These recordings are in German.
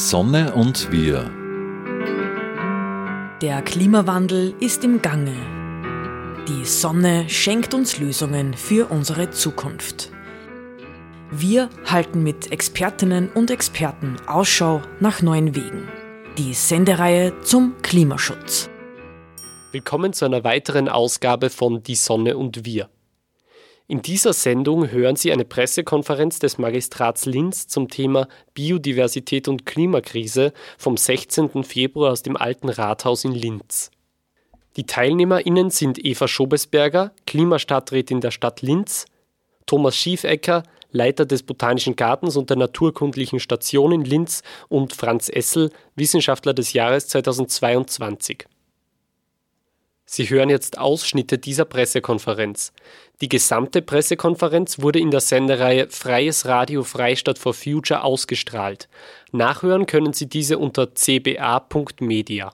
Sonne und wir. Der Klimawandel ist im Gange. Die Sonne schenkt uns Lösungen für unsere Zukunft. Wir halten mit Expertinnen und Experten Ausschau nach neuen Wegen. Die Sendereihe zum Klimaschutz. Willkommen zu einer weiteren Ausgabe von Die Sonne und wir. In dieser Sendung hören Sie eine Pressekonferenz des Magistrats Linz zum Thema Biodiversität und Klimakrise vom 16. Februar aus dem Alten Rathaus in Linz. Die TeilnehmerInnen sind Eva Schobesberger, Klimastadträtin der Stadt Linz, Thomas Schiefecker, Leiter des Botanischen Gartens und der Naturkundlichen Station in Linz und Franz Essel, Wissenschaftler des Jahres 2022. Sie hören jetzt Ausschnitte dieser Pressekonferenz. Die gesamte Pressekonferenz wurde in der Sendereihe Freies Radio Freistadt for Future ausgestrahlt. Nachhören können Sie diese unter cba.media.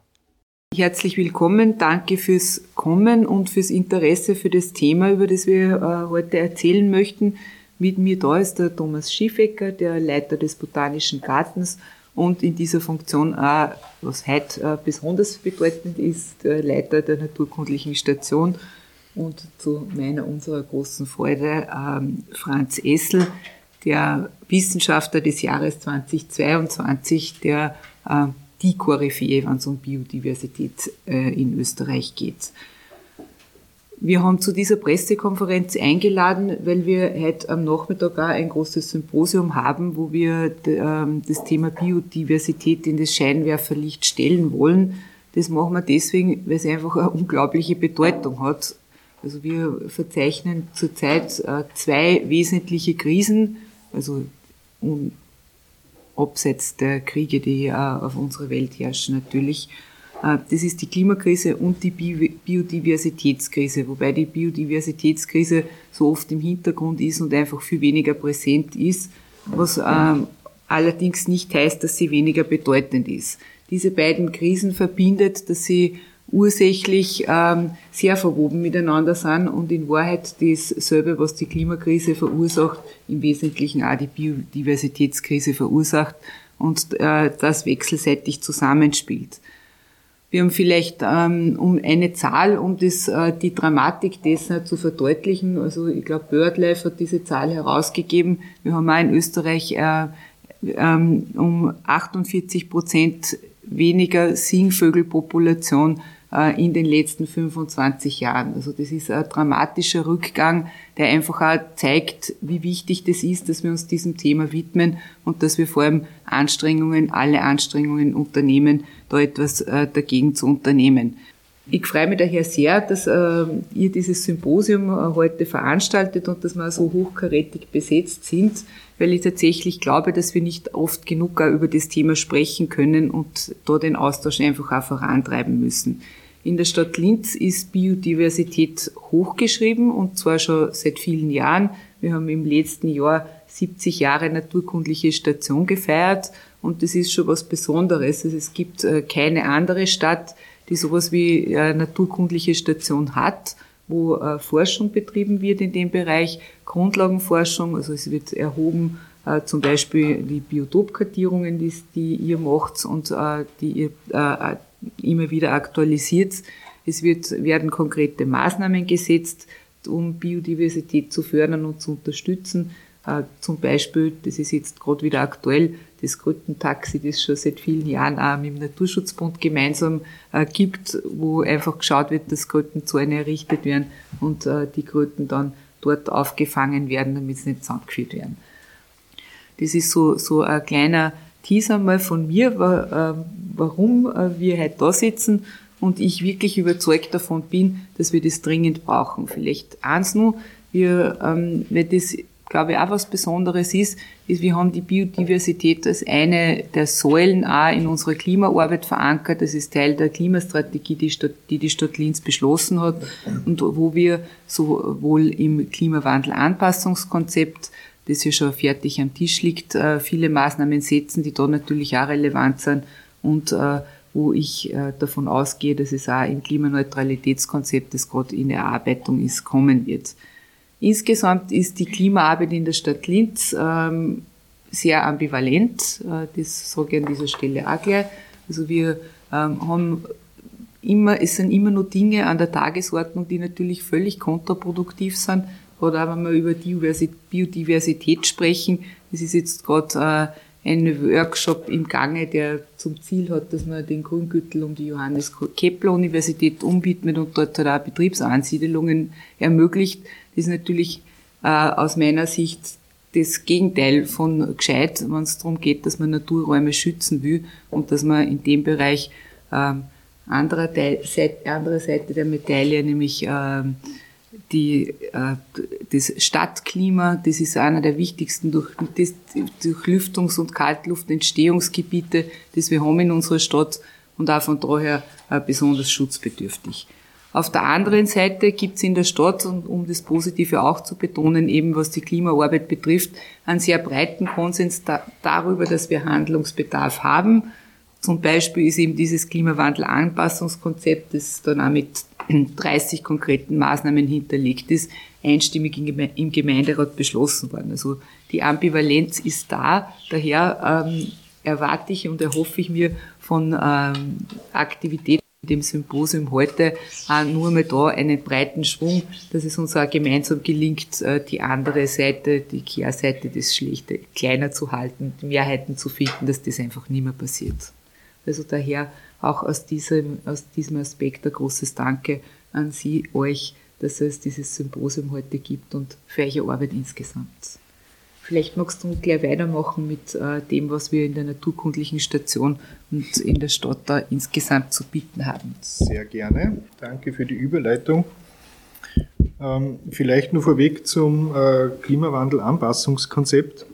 Herzlich willkommen, danke fürs Kommen und fürs Interesse für das Thema, über das wir äh, heute erzählen möchten. Mit mir da ist der Thomas Schiefecker, der Leiter des Botanischen Gartens und in dieser Funktion auch, was heute äh, besonders bedeutend ist, der Leiter der Naturkundlichen Station und zu meiner, unserer großen Freude ähm, Franz Essel, der Wissenschaftler des Jahres 2022, der äh, die Koryphäe, wenn es um Biodiversität äh, in Österreich geht. Wir haben zu dieser Pressekonferenz eingeladen, weil wir heute am Nachmittag auch ein großes Symposium haben, wo wir ähm, das Thema Biodiversität in das Scheinwerferlicht stellen wollen. Das machen wir deswegen, weil es einfach eine unglaubliche Bedeutung hat. Also wir verzeichnen zurzeit äh, zwei wesentliche Krisen, also abseits der Kriege, die auf unserer Welt herrschen natürlich. Äh, das ist die Klimakrise und die Biodiversitätskrise, wobei die Biodiversitätskrise so oft im Hintergrund ist und einfach viel weniger präsent ist, was ähm, allerdings nicht heißt, dass sie weniger bedeutend ist. Diese beiden Krisen verbindet, dass sie ursächlich ähm, sehr verwoben miteinander sind und in Wahrheit dasselbe, was die Klimakrise verursacht, im Wesentlichen auch die Biodiversitätskrise verursacht und äh, das wechselseitig zusammenspielt. Wir haben vielleicht ähm, um eine Zahl, um das, äh, die Dramatik dessen zu verdeutlichen. Also ich glaube, BirdLife hat diese Zahl herausgegeben. Wir haben auch in Österreich äh, ähm, um 48 Prozent weniger Singvögelpopulation in den letzten 25 Jahren. Also das ist ein dramatischer Rückgang, der einfach auch zeigt, wie wichtig das ist, dass wir uns diesem Thema widmen und dass wir vor allem Anstrengungen, alle Anstrengungen unternehmen, da etwas äh, dagegen zu unternehmen. Ich freue mich daher sehr, dass äh, ihr dieses Symposium äh, heute veranstaltet und dass wir so hochkarätig besetzt sind, weil ich tatsächlich glaube, dass wir nicht oft genug über das Thema sprechen können und da den Austausch einfach auch vorantreiben müssen. In der Stadt Linz ist Biodiversität hochgeschrieben und zwar schon seit vielen Jahren. Wir haben im letzten Jahr 70 Jahre naturkundliche Station gefeiert und das ist schon was Besonderes. Also es gibt äh, keine andere Stadt, die sowas wie eine naturkundliche Station hat, wo äh, Forschung betrieben wird in dem Bereich, Grundlagenforschung, also es wird erhoben, äh, zum Beispiel die Biotopkartierungen, die ihr macht und die ihr immer wieder aktualisiert. Es wird, werden konkrete Maßnahmen gesetzt, um Biodiversität zu fördern und zu unterstützen. Äh, zum Beispiel, das ist jetzt gerade wieder aktuell, das Krötentaxi, das schon seit vielen Jahren auch mit dem Naturschutzbund gemeinsam äh, gibt, wo einfach geschaut wird, dass Krötenzäune errichtet werden und äh, die Kröten dann dort aufgefangen werden, damit sie nicht zusammengeführt werden. Das ist so, so ein kleiner Teaser mal von mir, ähm, warum äh, wir heute da sitzen und ich wirklich überzeugt davon bin, dass wir das dringend brauchen. Vielleicht eins nur, wir, ähm, weil das, glaube ich, auch was Besonderes ist, ist, wir haben die Biodiversität als eine der Säulen auch in unserer Klimaarbeit verankert. Das ist Teil der Klimastrategie, die, Stadt, die die Stadt Linz beschlossen hat und wo wir sowohl im Klimawandel-Anpassungskonzept das ja schon fertig am Tisch liegt, äh, viele Maßnahmen setzen, die da natürlich auch relevant sind und äh, wo ich äh, davon ausgehe, dass es auch im Klimaneutralitätskonzept, das gerade in Erarbeitung ist, kommen wird. Insgesamt ist die Klimaarbeit in der Stadt Linz ähm, sehr ambivalent, das sage ich an dieser Stelle auch gleich. Also wir ähm, haben immer, es sind immer nur Dinge an der Tagesordnung, die natürlich völlig kontraproduktiv sind. Gerade auch wenn wir über Biodiversität sprechen, das ist jetzt gerade äh, ein Workshop im Gange, der zum Ziel hat, dass man den Grüngürtel um die Johannes Kepler Universität umwidmet und dort halt auch Betriebsansiedelungen ermöglicht. Das ist natürlich äh, aus meiner Sicht das Gegenteil von gescheit, wenn es darum geht, dass man Naturräume schützen will und dass man in dem Bereich ähm, andere, Seite, andere Seite der Medaille, nämlich ähm, die, äh, das Stadtklima, das ist einer der wichtigsten durch, das, Durchlüftungs- und Kaltluftentstehungsgebiete, das wir haben in unserer Stadt und auch von daher äh, besonders schutzbedürftig. Auf der anderen Seite gibt es in der Stadt, und um das Positive auch zu betonen, eben was die Klimaarbeit betrifft, einen sehr breiten Konsens da, darüber, dass wir Handlungsbedarf haben. Zum Beispiel ist eben dieses Klimawandel-Anpassungskonzept, das dann auch mit 30 konkreten Maßnahmen hinterlegt ist, einstimmig im Gemeinderat beschlossen worden. Also die Ambivalenz ist da, daher ähm, erwarte ich und erhoffe ich mir von ähm, Aktivitäten dem Symposium heute auch nur mal da einen breiten Schwung, dass es uns auch gemeinsam gelingt, äh, die andere Seite, die Kehrseite des Schlechte kleiner zu halten, Mehrheiten zu finden, dass das einfach nicht mehr passiert. Also daher auch aus diesem, aus diesem Aspekt ein großes Danke an Sie, euch, dass es dieses Symposium heute gibt und für eure Arbeit insgesamt. Vielleicht magst du gleich weitermachen mit äh, dem, was wir in der naturkundlichen Station und in der Stadt da insgesamt zu bieten haben. Sehr gerne. Danke für die Überleitung. Ähm, vielleicht nur vorweg zum äh, Klimawandel-Anpassungskonzept.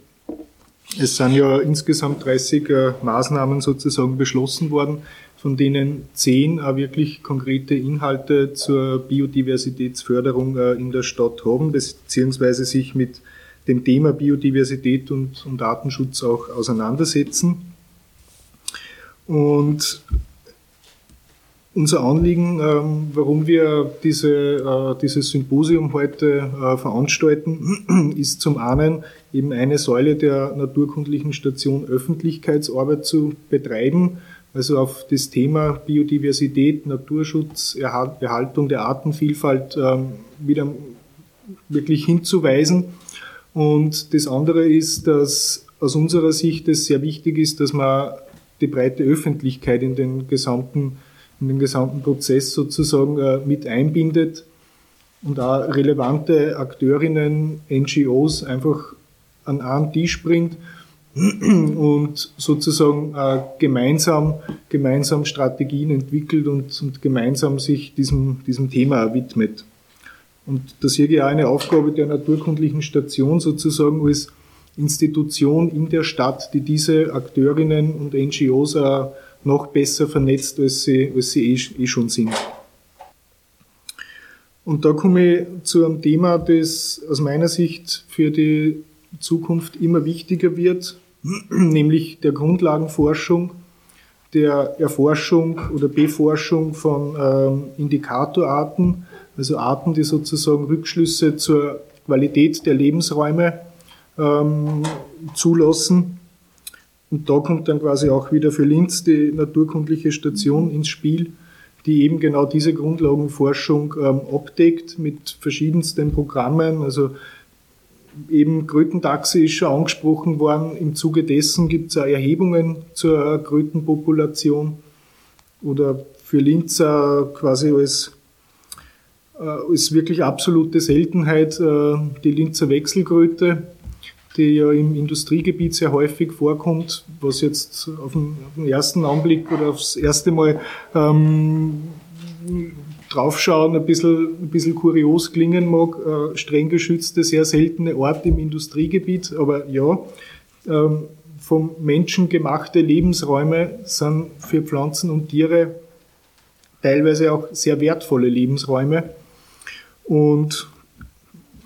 Es sind ja insgesamt 30 äh, Maßnahmen sozusagen beschlossen worden, von denen zehn auch wirklich konkrete Inhalte zur Biodiversitätsförderung äh, in der Stadt haben, beziehungsweise sich mit dem Thema Biodiversität und, und Datenschutz auch auseinandersetzen. Und unser Anliegen, ähm, warum wir diese, äh, dieses Symposium heute äh, veranstalten, ist zum einen eben eine Säule der naturkundlichen Station Öffentlichkeitsarbeit zu betreiben, also auf das Thema Biodiversität, Naturschutz, Erhaltung der Artenvielfalt ähm, wieder wirklich hinzuweisen. Und das andere ist, dass aus unserer Sicht es sehr wichtig ist, dass man die breite Öffentlichkeit in den gesamten, in den gesamten Prozess sozusagen äh, mit einbindet und auch relevante Akteurinnen, NGOs einfach an einen Tisch bringt und sozusagen äh, gemeinsam, gemeinsam Strategien entwickelt und, und gemeinsam sich diesem, diesem Thema widmet. Und das hier ja eine Aufgabe der naturkundlichen Station sozusagen als Institution in der Stadt, die diese Akteurinnen und NGOs auch noch besser vernetzt, als sie, als sie eh, eh schon sind. Und da komme ich zu einem Thema, das aus meiner Sicht für die Zukunft immer wichtiger wird, nämlich der Grundlagenforschung, der Erforschung oder Beforschung von ähm, Indikatorarten, also Arten, die sozusagen Rückschlüsse zur Qualität der Lebensräume ähm, zulassen. Und da kommt dann quasi auch wieder für Linz die naturkundliche Station ins Spiel, die eben genau diese Grundlagenforschung ähm, abdeckt mit verschiedensten Programmen. Also eben Krötentaxe ist schon angesprochen worden. Im Zuge dessen gibt es Erhebungen zur Krötenpopulation oder für Linz quasi als äh, ist wirklich absolute Seltenheit äh, die Linzer Wechselkröte, die ja im Industriegebiet sehr häufig vorkommt, was jetzt auf den, auf den ersten Anblick oder aufs erste Mal ähm, draufschauen ein bisschen, ein bisschen kurios klingen mag. Äh, streng geschützte, sehr seltene Art im Industriegebiet, aber ja, ähm, vom Menschen gemachte Lebensräume sind für Pflanzen und Tiere teilweise auch sehr wertvolle Lebensräume. Und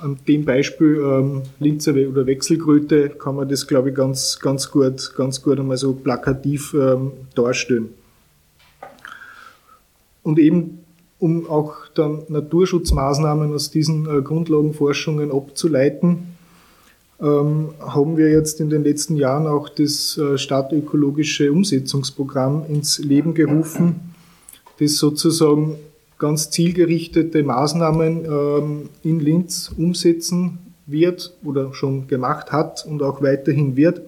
an dem Beispiel ähm, Linzer oder Wechselkröte kann man das, glaube ich, ganz, ganz gut, ganz gut einmal so plakativ ähm, darstellen. Und eben, um auch dann Naturschutzmaßnahmen aus diesen äh, Grundlagenforschungen abzuleiten, ähm, haben wir jetzt in den letzten Jahren auch das äh, stadtökologische Umsetzungsprogramm ins Leben gerufen, das sozusagen ganz zielgerichtete Maßnahmen ähm, in Linz umsetzen wird oder schon gemacht hat und auch weiterhin wird.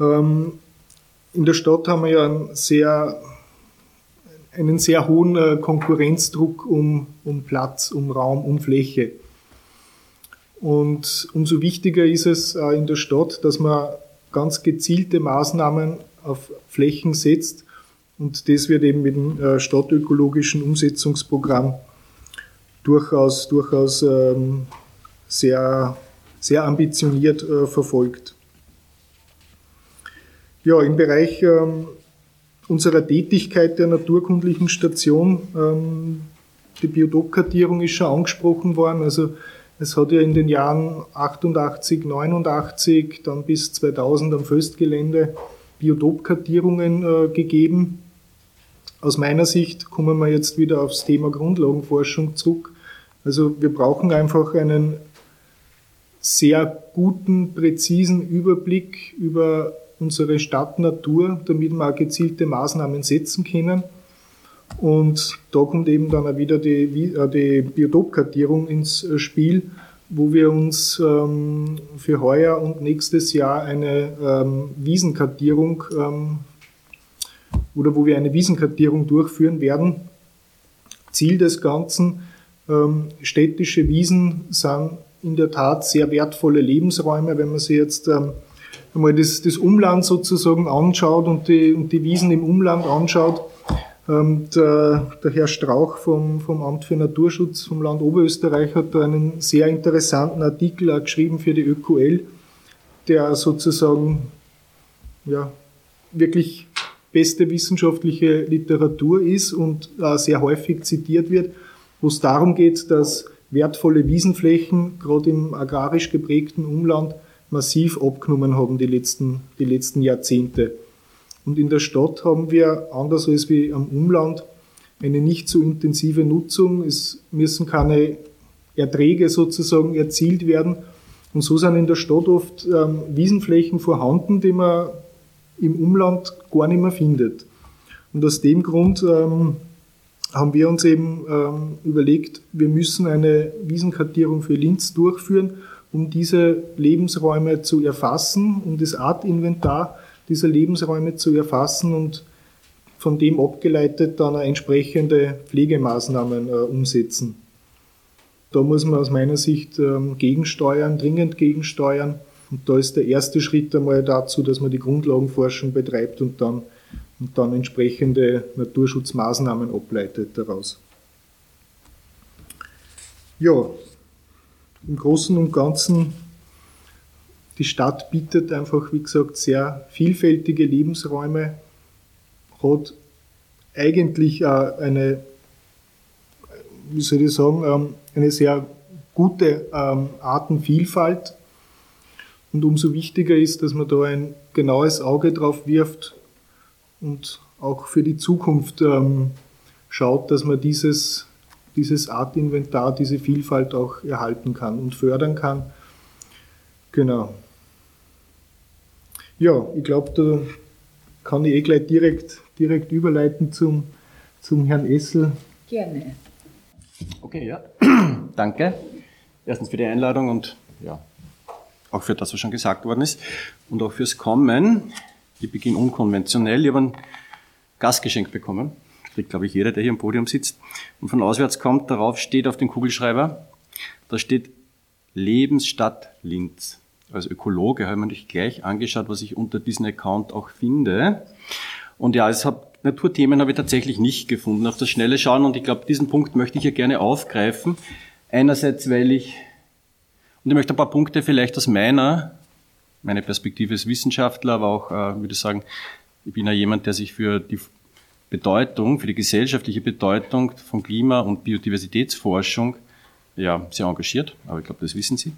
Ähm, in der Stadt haben wir ja einen sehr, einen sehr hohen äh, Konkurrenzdruck um, um Platz, um Raum, um Fläche. Und umso wichtiger ist es äh, in der Stadt, dass man ganz gezielte Maßnahmen auf Flächen setzt. Und das wird eben mit dem äh, stadtökologischen Umsetzungsprogramm durchaus, durchaus ähm, sehr, sehr ambitioniert äh, verfolgt. Ja, im Bereich ähm, unserer Tätigkeit der naturkundlichen Station, ähm, die Biotopkartierung ist schon angesprochen worden. Also es hat ja in den Jahren 88, 89, dann bis 2000 am Föstgelände Biotopkartierungen äh, gegeben. Aus meiner Sicht kommen wir jetzt wieder aufs Thema Grundlagenforschung zurück. Also wir brauchen einfach einen sehr guten, präzisen Überblick über unsere Stadtnatur, damit wir auch gezielte Maßnahmen setzen können. Und da kommt eben dann auch wieder die, äh, die Biotopkartierung ins äh, Spiel, wo wir uns ähm, für heuer und nächstes Jahr eine ähm, Wiesenkartierung ähm, oder wo wir eine Wiesenkartierung durchführen werden. Ziel des Ganzen, ähm, städtische Wiesen sind in der Tat sehr wertvolle Lebensräume, wenn man sich jetzt ähm, einmal das, das Umland sozusagen anschaut und die, und die Wiesen im Umland anschaut ähm, der, der, Herr Strauch vom, vom Amt für Naturschutz vom Land Oberösterreich hat da einen sehr interessanten Artikel auch geschrieben für die ÖQL, der sozusagen ja, wirklich beste wissenschaftliche Literatur ist und äh, sehr häufig zitiert wird, wo es darum geht, dass wertvolle Wiesenflächen, gerade im agrarisch geprägten Umland, massiv abgenommen haben die letzten, die letzten Jahrzehnte. Und in der Stadt haben wir, anders als wie am Umland, eine nicht so intensive Nutzung. Es müssen keine Erträge sozusagen erzielt werden. Und so sind in der Stadt oft ähm, Wiesenflächen vorhanden, die man im Umland gar nicht mehr findet. Und aus dem Grund ähm, haben wir uns eben ähm, überlegt, wir müssen eine Wiesenkartierung für Linz durchführen, um diese Lebensräume zu erfassen, um das Artinventar dieser Lebensräume zu erfassen und von dem abgeleitet dann entsprechende Pflegemaßnahmen äh, umsetzen. Da muss man aus meiner Sicht ähm, gegensteuern, dringend gegensteuern. Und da ist der erste Schritt einmal dazu, dass man die Grundlagenforschung betreibt und dann, und dann entsprechende Naturschutzmaßnahmen ableitet daraus. Ja, im Großen und Ganzen die Stadt bietet einfach, wie gesagt, sehr vielfältige Lebensräume, hat eigentlich eine, wie soll ich sagen, ähm, eine sehr gute ähm, Artenvielfalt. Und umso wichtiger ist, dass man da ein genaues Auge drauf wirft und auch für die Zukunft ähm, schaut, dass man dieses, dieses Artinventar, diese Vielfalt auch erhalten kann und fördern kann. Genau. Ja, ich glaube, da kann ich eh gleich direkt, direkt überleiten zum, zum Herrn Essel. Gerne. Okay, ja. Danke. Erstens für die Einladung und ja, auch für das, was schon gesagt worden ist und auch fürs Kommen. Ich beginne unkonventionell. Ich habe ein Gastgeschenk bekommen. Das kriegt, glaube ich, jeder, der hier am Podium sitzt und von auswärts kommt. Darauf steht auf dem Kugelschreiber, da steht Lebensstadt Linz als Ökologe habe ich mir natürlich gleich angeschaut, was ich unter diesem Account auch finde. Und ja, es habe Naturthemen habe ich tatsächlich nicht gefunden auf das schnelle Schauen und ich glaube, diesen Punkt möchte ich ja gerne aufgreifen. Einerseits, weil ich, und ich möchte ein paar Punkte vielleicht aus meiner, meine Perspektive als Wissenschaftler, aber auch, äh, würde ich sagen, ich bin ja jemand, der sich für die Bedeutung, für die gesellschaftliche Bedeutung von Klima- und Biodiversitätsforschung ja, sehr engagiert, aber ich glaube, das wissen Sie.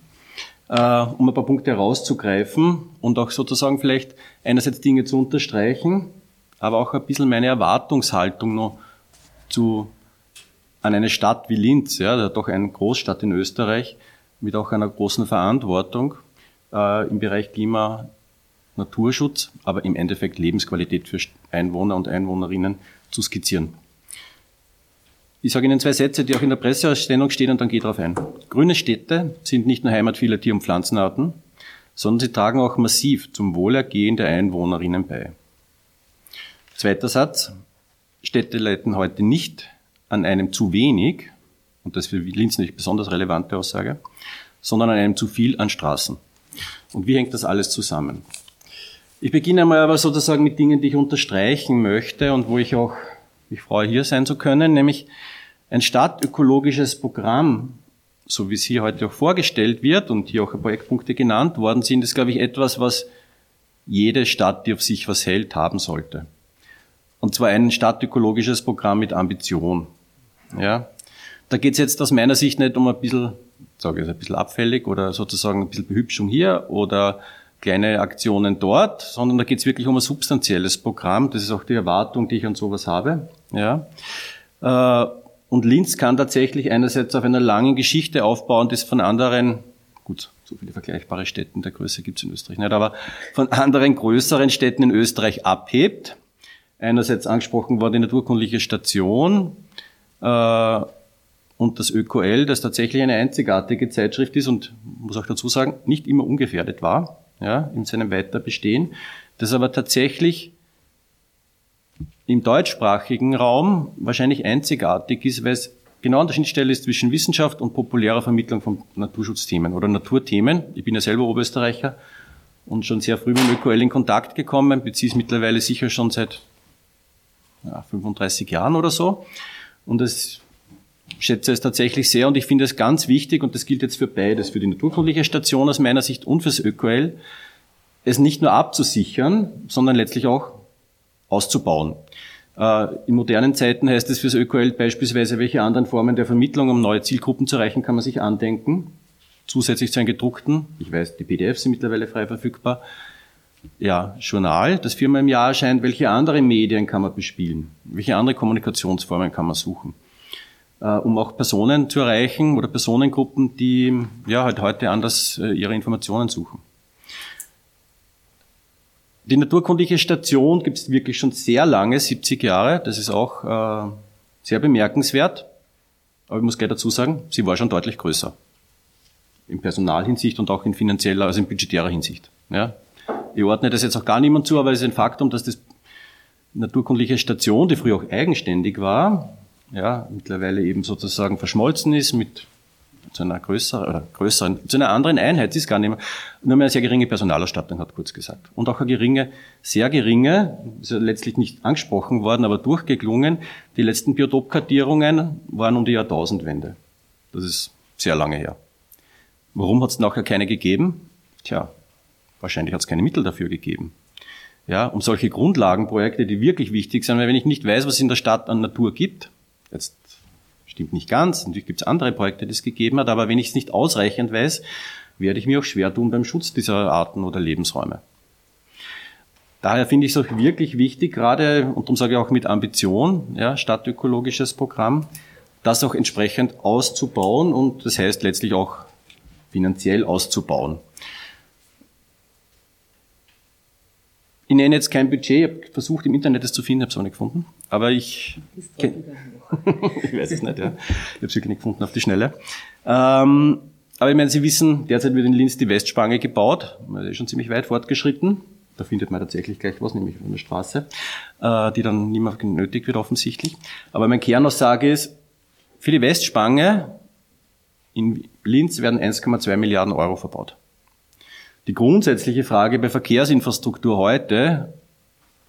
Äh, um ein paar Punkte herauszugreifen und auch sozusagen vielleicht einerseits Dinge zu unterstreichen, aber auch ein bisschen meine Erwartungshaltung noch zu, an eine Stadt wie Linz, ja, doch eine Großstadt in Österreich, mit auch einer großen Verantwortung äh, im Bereich Klima, Naturschutz, aber im Endeffekt Lebensqualität für Einwohner und Einwohnerinnen zu skizzieren. Ich sage Ihnen zwei Sätze, die auch in der Presseausstellung stehen und dann ich darauf ein. Grüne Städte sind nicht nur Heimat vieler Tier- und Pflanzenarten, sondern sie tragen auch massiv zum Wohlergehen der Einwohnerinnen bei. Zweiter Satz. Städte leiten heute nicht an einem zu wenig, und das ist für Linz nicht besonders relevante Aussage, sondern an einem zu viel an Straßen. Und wie hängt das alles zusammen? Ich beginne einmal aber sozusagen mit Dingen, die ich unterstreichen möchte und wo ich auch mich freue, hier sein zu können, nämlich ein stadtökologisches Programm, so wie es hier heute auch vorgestellt wird und hier auch Projektpunkte genannt worden sind, ist, glaube ich, etwas, was jede Stadt, die auf sich was hält, haben sollte. Und zwar ein stadtökologisches Programm mit Ambition. Ja, da geht es jetzt aus meiner Sicht nicht um ein bisschen, sage ich ein bisschen abfällig oder sozusagen ein bisschen Behübschung hier oder kleine Aktionen dort, sondern da geht es wirklich um ein substanzielles Programm. Das ist auch die Erwartung, die ich an sowas habe. Ja. Äh, und Linz kann tatsächlich einerseits auf einer langen Geschichte aufbauen, das von anderen, gut, so viele vergleichbare Städte der Größe gibt es in Österreich nicht, aber von anderen größeren Städten in Österreich abhebt. Einerseits angesprochen worden die naturkundliche Station äh, und das ÖKL, das tatsächlich eine einzigartige Zeitschrift ist und muss auch dazu sagen, nicht immer ungefährdet war, ja, in seinem Weiterbestehen, das aber tatsächlich im deutschsprachigen Raum wahrscheinlich einzigartig ist, weil es genau an der Schnittstelle ist zwischen Wissenschaft und populärer Vermittlung von Naturschutzthemen oder Naturthemen. Ich bin ja selber Oberösterreicher und schon sehr früh mit dem ÖKL in Kontakt gekommen, beziehe es mittlerweile sicher schon seit ja, 35 Jahren oder so. Und es schätze es tatsächlich sehr und ich finde es ganz wichtig, und das gilt jetzt für beides, für die naturkundliche Station aus meiner Sicht und fürs ÖKL, es nicht nur abzusichern, sondern letztlich auch auszubauen. Äh, in modernen Zeiten heißt es fürs ÖKL beispielsweise, welche anderen Formen der Vermittlung, um neue Zielgruppen zu erreichen, kann man sich andenken. Zusätzlich zu einem gedruckten, ich weiß, die PDFs sind mittlerweile frei verfügbar, ja, Journal, das viermal im Jahr erscheint, welche andere Medien kann man bespielen? Welche andere Kommunikationsformen kann man suchen? Äh, um auch Personen zu erreichen oder Personengruppen, die ja halt heute anders äh, ihre Informationen suchen. Die naturkundliche Station gibt es wirklich schon sehr lange, 70 Jahre. Das ist auch äh, sehr bemerkenswert. Aber ich muss gleich dazu sagen, sie war schon deutlich größer. In Personalhinsicht und auch in finanzieller, also in budgetärer Hinsicht. Ja. Ich ordne das jetzt auch gar niemand zu, aber es ist ein Faktum, dass das naturkundliche Station, die früher auch eigenständig war, ja, mittlerweile eben sozusagen verschmolzen ist mit zu einer größeren, oder größeren, zu einer anderen Einheit, sie ist gar nicht mehr, nur mehr eine sehr geringe Personalausstattung hat, kurz gesagt. Und auch eine geringe, sehr geringe, ist ja letztlich nicht angesprochen worden, aber durchgeklungen, die letzten Biotopkartierungen waren um die Jahrtausendwende. Das ist sehr lange her. Warum hat es nachher keine gegeben? Tja, wahrscheinlich hat es keine Mittel dafür gegeben. Ja, um solche Grundlagenprojekte, die wirklich wichtig sind, weil wenn ich nicht weiß, was es in der Stadt an Natur gibt, jetzt Stimmt nicht ganz. Natürlich gibt es andere Projekte, die es gegeben hat, aber wenn ich es nicht ausreichend weiß, werde ich mir auch schwer tun beim Schutz dieser Arten oder Lebensräume. Daher finde ich es auch wirklich wichtig, gerade, und darum sage ich auch mit Ambition, ja, stadtökologisches Programm, das auch entsprechend auszubauen und das heißt letztlich auch finanziell auszubauen. Ich nenne jetzt kein Budget, ich habe versucht im Internet es zu finden, habe es auch nicht gefunden. Aber ich, ich weiß es nicht, ja. Ich habe es wirklich nicht gefunden auf die Schnelle. Ähm, aber ich meine, Sie wissen, derzeit wird in Linz die Westspange gebaut. Das ist schon ziemlich weit fortgeschritten. Da findet man tatsächlich gleich was, nämlich eine Straße, äh, die dann nicht mehr nötig wird offensichtlich. Aber meine Kernaussage ist, für die Westspange in Linz werden 1,2 Milliarden Euro verbaut. Die grundsätzliche Frage bei Verkehrsinfrastruktur heute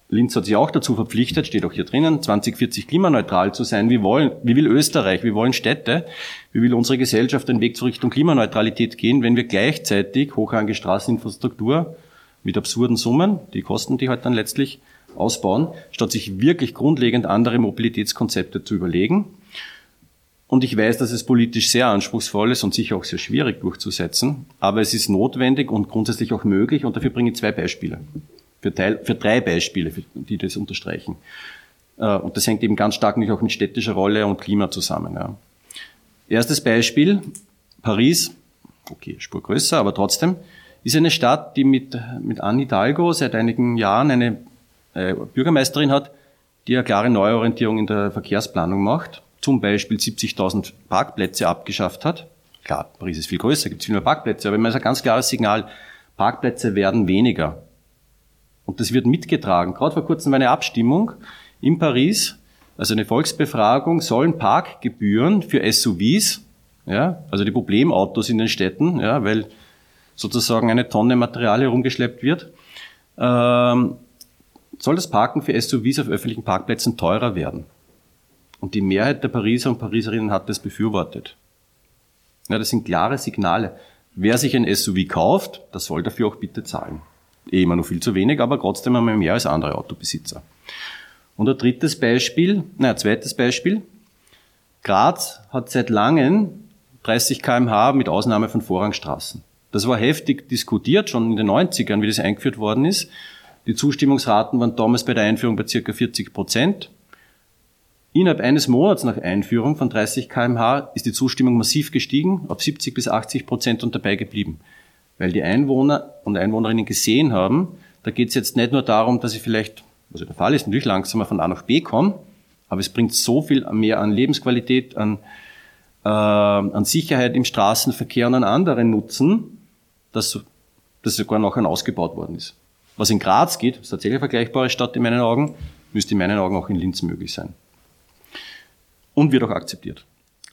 Linz hat sich auch dazu verpflichtet, steht auch hier drinnen, 2040 klimaneutral zu sein. Wie, wollen, wie will Österreich, wie wollen Städte, wie will unsere Gesellschaft den Weg zur Richtung Klimaneutralität gehen, wenn wir gleichzeitig hochrangige Straßeninfrastruktur mit absurden Summen, die Kosten, die halt dann letztlich ausbauen, statt sich wirklich grundlegend andere Mobilitätskonzepte zu überlegen. Und ich weiß, dass es politisch sehr anspruchsvoll ist und sicher auch sehr schwierig durchzusetzen, aber es ist notwendig und grundsätzlich auch möglich und dafür bringe ich zwei Beispiele für, Teil, für drei Beispiele, die das unterstreichen. Äh, und das hängt eben ganz stark nicht auch mit städtischer Rolle und Klima zusammen. Ja. Erstes Beispiel, Paris, okay, Spur größer, aber trotzdem, ist eine Stadt, die mit, mit Anne Hidalgo seit einigen Jahren eine äh, Bürgermeisterin hat, die eine klare Neuorientierung in der Verkehrsplanung macht, zum Beispiel 70.000 Parkplätze abgeschafft hat. Klar, Paris ist viel größer, gibt es viel mehr Parkplätze, aber immer ist ein ganz klares Signal, Parkplätze werden weniger. Und das wird mitgetragen. Gerade vor kurzem war eine Abstimmung in Paris, also eine Volksbefragung, sollen Parkgebühren für SUVs, ja, also die Problemautos in den Städten, ja, weil sozusagen eine Tonne Material herumgeschleppt wird, ähm, soll das Parken für SUVs auf öffentlichen Parkplätzen teurer werden. Und die Mehrheit der Pariser und Pariserinnen hat das befürwortet. Ja, das sind klare Signale. Wer sich ein SUV kauft, das soll dafür auch bitte zahlen. Eh immer noch viel zu wenig, aber trotzdem einmal mehr als andere Autobesitzer. Und ein drittes Beispiel, naja, zweites Beispiel. Graz hat seit langem 30 kmh mit Ausnahme von Vorrangstraßen. Das war heftig diskutiert, schon in den 90ern, wie das eingeführt worden ist. Die Zustimmungsraten waren damals bei der Einführung bei circa 40 Prozent. Innerhalb eines Monats nach Einführung von 30 kmh ist die Zustimmung massiv gestiegen, auf 70 bis 80 Prozent und dabei geblieben. Weil die Einwohner und Einwohnerinnen gesehen haben, da geht es jetzt nicht nur darum, dass sie vielleicht, was der Fall ist, natürlich langsamer von A nach B kommen, aber es bringt so viel mehr an Lebensqualität, an, äh, an Sicherheit im Straßenverkehr und an anderen Nutzen, dass das sogar nachher ausgebaut worden ist. Was in Graz geht, ist tatsächlich eine vergleichbare Stadt in meinen Augen, müsste in meinen Augen auch in Linz möglich sein. Und wird auch akzeptiert.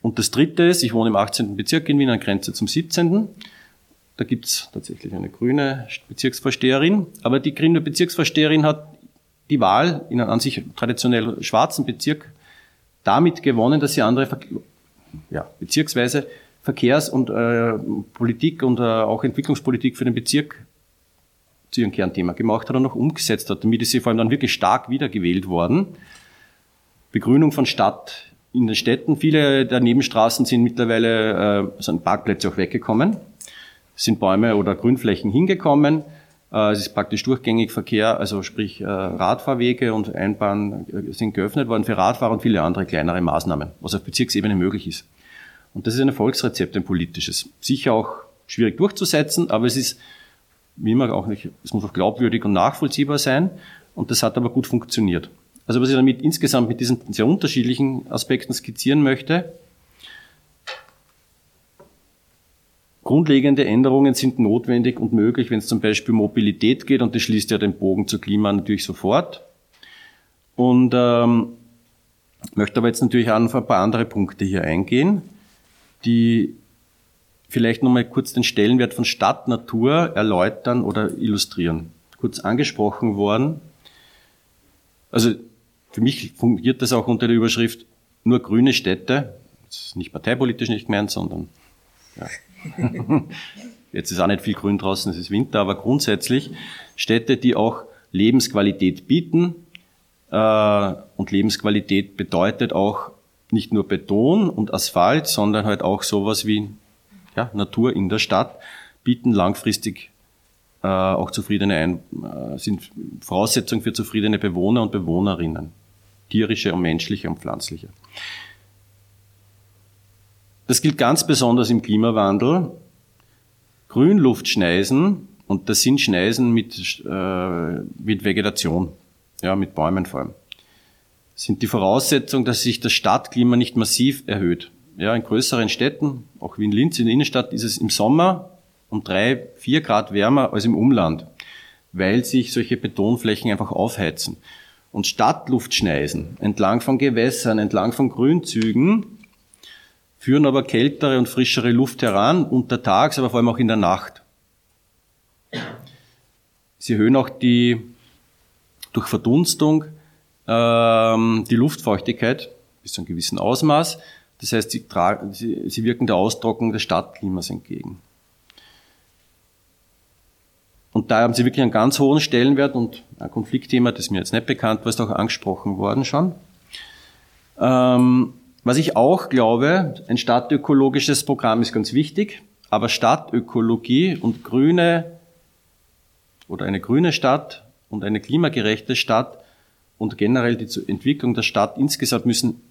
Und das dritte ist, ich wohne im 18. Bezirk in Wien an Grenze zum 17. Da gibt's tatsächlich eine grüne Bezirksvorsteherin, aber die grüne Bezirksvorsteherin hat die Wahl in einem an sich traditionell schwarzen Bezirk damit gewonnen, dass sie andere ja, beziehungsweise Verkehrs- und äh, Politik und äh, auch Entwicklungspolitik für den Bezirk zu ihrem Kernthema gemacht hat und auch umgesetzt hat. Damit ist sie vor allem dann wirklich stark wiedergewählt worden. Begrünung von Stadt in den Städten. Viele der Nebenstraßen sind mittlerweile, äh, sind Parkplätze auch weggekommen, sind Bäume oder Grünflächen hingekommen. Äh, es ist praktisch durchgängig Verkehr, also sprich äh, Radfahrwege und Einbahnen äh, sind geöffnet worden für Radfahrer und viele andere kleinere Maßnahmen, was auf Bezirksebene möglich ist. Und das ist ein Erfolgsrezept, ein politisches. Sicher auch schwierig durchzusetzen, aber es ist wie immer auch nicht, es muss auch glaubwürdig und nachvollziehbar sein. Und das hat aber gut funktioniert. Also was ich damit insgesamt mit diesen sehr unterschiedlichen Aspekten skizzieren möchte, Grundlegende Änderungen sind notwendig und möglich, wenn es zum Beispiel Mobilität geht, und das schließt ja den Bogen zu Klima natürlich sofort. Und ähm, möchte aber jetzt natürlich auch auf ein paar andere Punkte hier eingehen, die vielleicht nochmal kurz den Stellenwert von Stadt, Natur erläutern oder illustrieren. Kurz angesprochen worden. Also für mich fungiert das auch unter der Überschrift nur grüne Städte. Das ist nicht parteipolitisch nicht gemeint, sondern ja. jetzt ist auch nicht viel grün draußen, es ist Winter, aber grundsätzlich Städte, die auch Lebensqualität bieten. Äh, und Lebensqualität bedeutet auch nicht nur Beton und Asphalt, sondern halt auch sowas wie ja, Natur in der Stadt bieten langfristig äh, auch zufriedene Ein äh, sind Voraussetzungen für zufriedene Bewohner und Bewohnerinnen, tierische und menschliche und pflanzliche. Das gilt ganz besonders im Klimawandel. Grünluftschneisen, und das sind Schneisen mit, äh, mit Vegetation, ja, mit Bäumen vor allem, sind die Voraussetzung, dass sich das Stadtklima nicht massiv erhöht ja, in größeren Städten, auch wie in Linz in der Innenstadt, ist es im Sommer um drei, vier Grad wärmer als im Umland, weil sich solche Betonflächen einfach aufheizen. Und Stadtluftschneisen entlang von Gewässern, entlang von Grünzügen führen aber kältere und frischere Luft heran, untertags, aber vor allem auch in der Nacht. Sie erhöhen auch die, durch Verdunstung ähm, die Luftfeuchtigkeit bis zu einem gewissen Ausmaß. Das heißt, sie, sie, sie wirken der Austrocknung des Stadtklimas entgegen. Und da haben sie wirklich einen ganz hohen Stellenwert und ein Konfliktthema, das mir jetzt nicht bekannt war, ist auch angesprochen worden schon. Ähm, was ich auch glaube, ein stadtökologisches Programm ist ganz wichtig, aber Stadtökologie und grüne oder eine grüne Stadt und eine klimagerechte Stadt und generell die Entwicklung der Stadt insgesamt müssen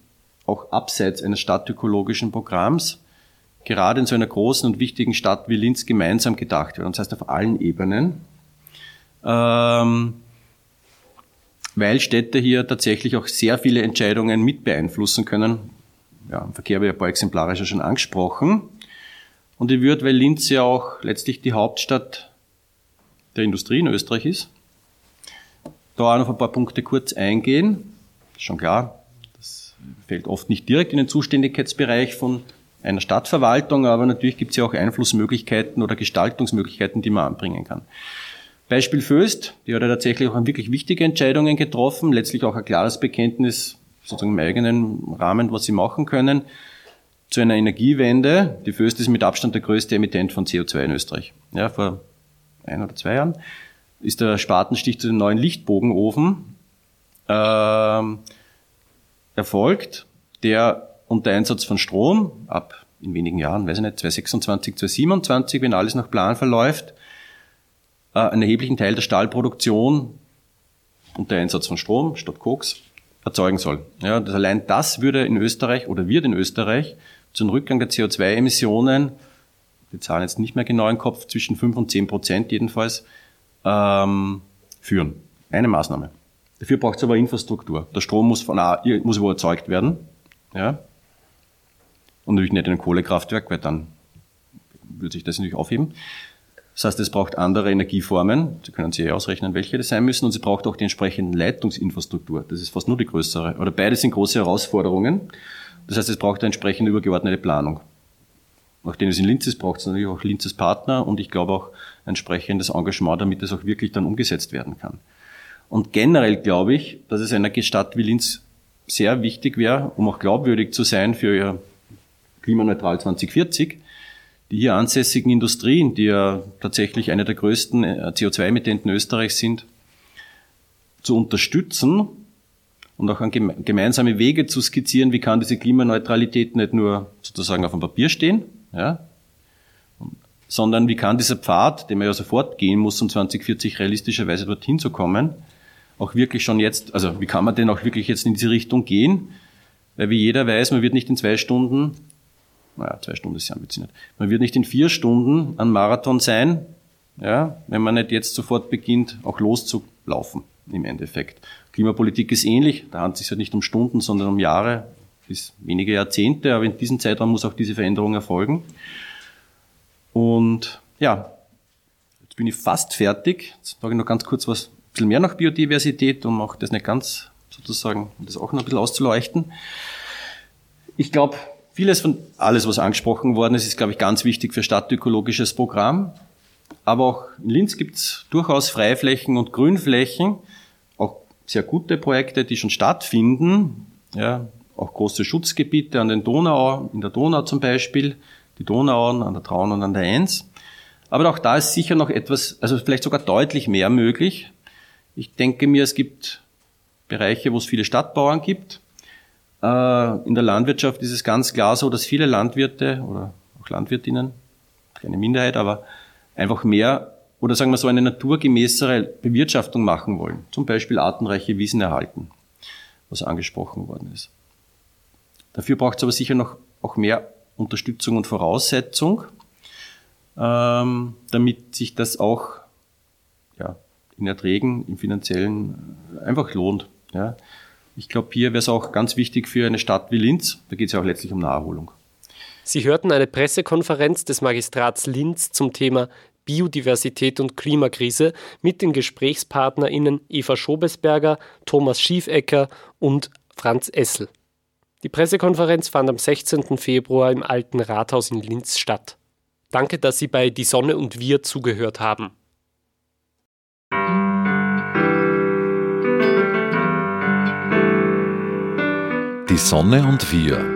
auch abseits eines stadtökologischen Programms gerade in so einer großen und wichtigen Stadt wie Linz gemeinsam gedacht werden. Das heißt auf allen Ebenen. Ähm, weil Städte hier tatsächlich auch sehr viele Entscheidungen mit beeinflussen können. Ja, im Verkehr habe ich ein paar exemplarische schon angesprochen. Und ich würde, weil Linz ja auch letztlich die Hauptstadt der Industrie in Österreich ist, da auch noch ein paar Punkte kurz eingehen. Schon klar, das fällt oft nicht direkt in den Zuständigkeitsbereich von einer Stadtverwaltung, aber natürlich gibt es ja auch Einflussmöglichkeiten oder Gestaltungsmöglichkeiten, die man anbringen kann. Beispiel Föst, die hat ja tatsächlich auch wirklich wichtige Entscheidungen getroffen, letztlich auch ein klares Bekenntnis sozusagen im eigenen Rahmen, was sie machen können, zu einer Energiewende. Die Föst ist mit Abstand der größte Emittent von CO2 in Österreich. Ja, vor ein oder zwei Jahren ist der Spatenstich zu dem neuen Lichtbogenofen äh, erfolgt, der unter Einsatz von Strom ab in wenigen Jahren, weiß ich nicht, 2026, 2027, wenn alles nach Plan verläuft, äh, einen erheblichen Teil der Stahlproduktion unter Einsatz von Strom statt Koks erzeugen soll. Ja, das allein das würde in Österreich oder wird in Österreich zu einem Rückgang der CO2-Emissionen, die Zahlen jetzt nicht mehr genau im Kopf, zwischen 5 und 10 Prozent jedenfalls, ähm, führen. Eine Maßnahme. Dafür braucht es aber Infrastruktur. Der Strom muss von A, muss wo erzeugt werden. Ja? Und natürlich nicht in einem Kohlekraftwerk, weil dann würde sich das natürlich aufheben. Das heißt, es braucht andere Energieformen. Sie können sich ausrechnen, welche das sein müssen. Und sie braucht auch die entsprechende Leitungsinfrastruktur. Das ist fast nur die größere. Oder beide sind große Herausforderungen. Das heißt, es braucht eine entsprechende übergeordnete Planung. Nachdem es in Linz ist, braucht es natürlich auch Linzes Partner und ich glaube auch entsprechendes Engagement, damit es auch wirklich dann umgesetzt werden kann. Und generell glaube ich, dass es einer Stadt wie Linz sehr wichtig wäre, um auch glaubwürdig zu sein für ihr Klimaneutral 2040, die hier ansässigen Industrien, die ja tatsächlich eine der größten äh, CO2-Emittenten Österreichs sind, zu unterstützen und auch an gemeinsame Wege zu skizzieren, wie kann diese Klimaneutralität nicht nur sozusagen auf dem Papier stehen, ja, sondern wie kann dieser Pfad, den man ja sofort gehen muss, um 2040 realistischerweise dorthin zu kommen, auch wirklich schon jetzt, also wie kann man denn auch wirklich jetzt in diese Richtung gehen? Weil wie jeder weiß, man wird nicht in zwei Stunden naja, zwei Stunden ist ja ambitioniert. Man wird nicht in vier Stunden an Marathon sein, ja, wenn man nicht jetzt sofort beginnt, auch loszulaufen im Endeffekt. Klimapolitik ist ähnlich, da handelt es sich halt nicht um Stunden, sondern um Jahre bis wenige Jahrzehnte, aber in diesem Zeitraum muss auch diese Veränderung erfolgen. Und ja, jetzt bin ich fast fertig. Jetzt sage ich noch ganz kurz was, ein bisschen mehr nach Biodiversität, um auch das nicht ganz sozusagen, um das auch noch ein bisschen auszuleuchten. Ich glaube, Vieles von alles, was angesprochen worden ist, ist, glaube ich, ganz wichtig für stadtökologisches Programm. Aber auch in Linz gibt es durchaus Freiflächen und Grünflächen, auch sehr gute Projekte, die schon stattfinden. Ja, auch große Schutzgebiete an den Donau, in der Donau zum Beispiel, die Donauauen an der Traun und an der Enns. Aber auch da ist sicher noch etwas, also vielleicht sogar deutlich mehr möglich. Ich denke mir, es gibt Bereiche, wo es viele Stadtbauern gibt, in der Landwirtschaft ist es ganz klar so, dass viele Landwirte oder auch Landwirtinnen, keine Minderheit, aber einfach mehr oder sagen wir so eine naturgemäßere Bewirtschaftung machen wollen. Zum Beispiel artenreiche Wiesen erhalten, was angesprochen worden ist. Dafür braucht es aber sicher noch auch mehr Unterstützung und Voraussetzung, ähm, damit sich das auch ja, in Erträgen, im finanziellen einfach lohnt. Ja. Ich glaube, hier wäre es auch ganz wichtig für eine Stadt wie Linz. Da geht es ja auch letztlich um Naherholung. Sie hörten eine Pressekonferenz des Magistrats Linz zum Thema Biodiversität und Klimakrise mit den GesprächspartnerInnen Eva Schobesberger, Thomas Schiefecker und Franz Essel. Die Pressekonferenz fand am 16. Februar im Alten Rathaus in Linz statt. Danke, dass Sie bei Die Sonne und wir zugehört haben. Die Sonne und wir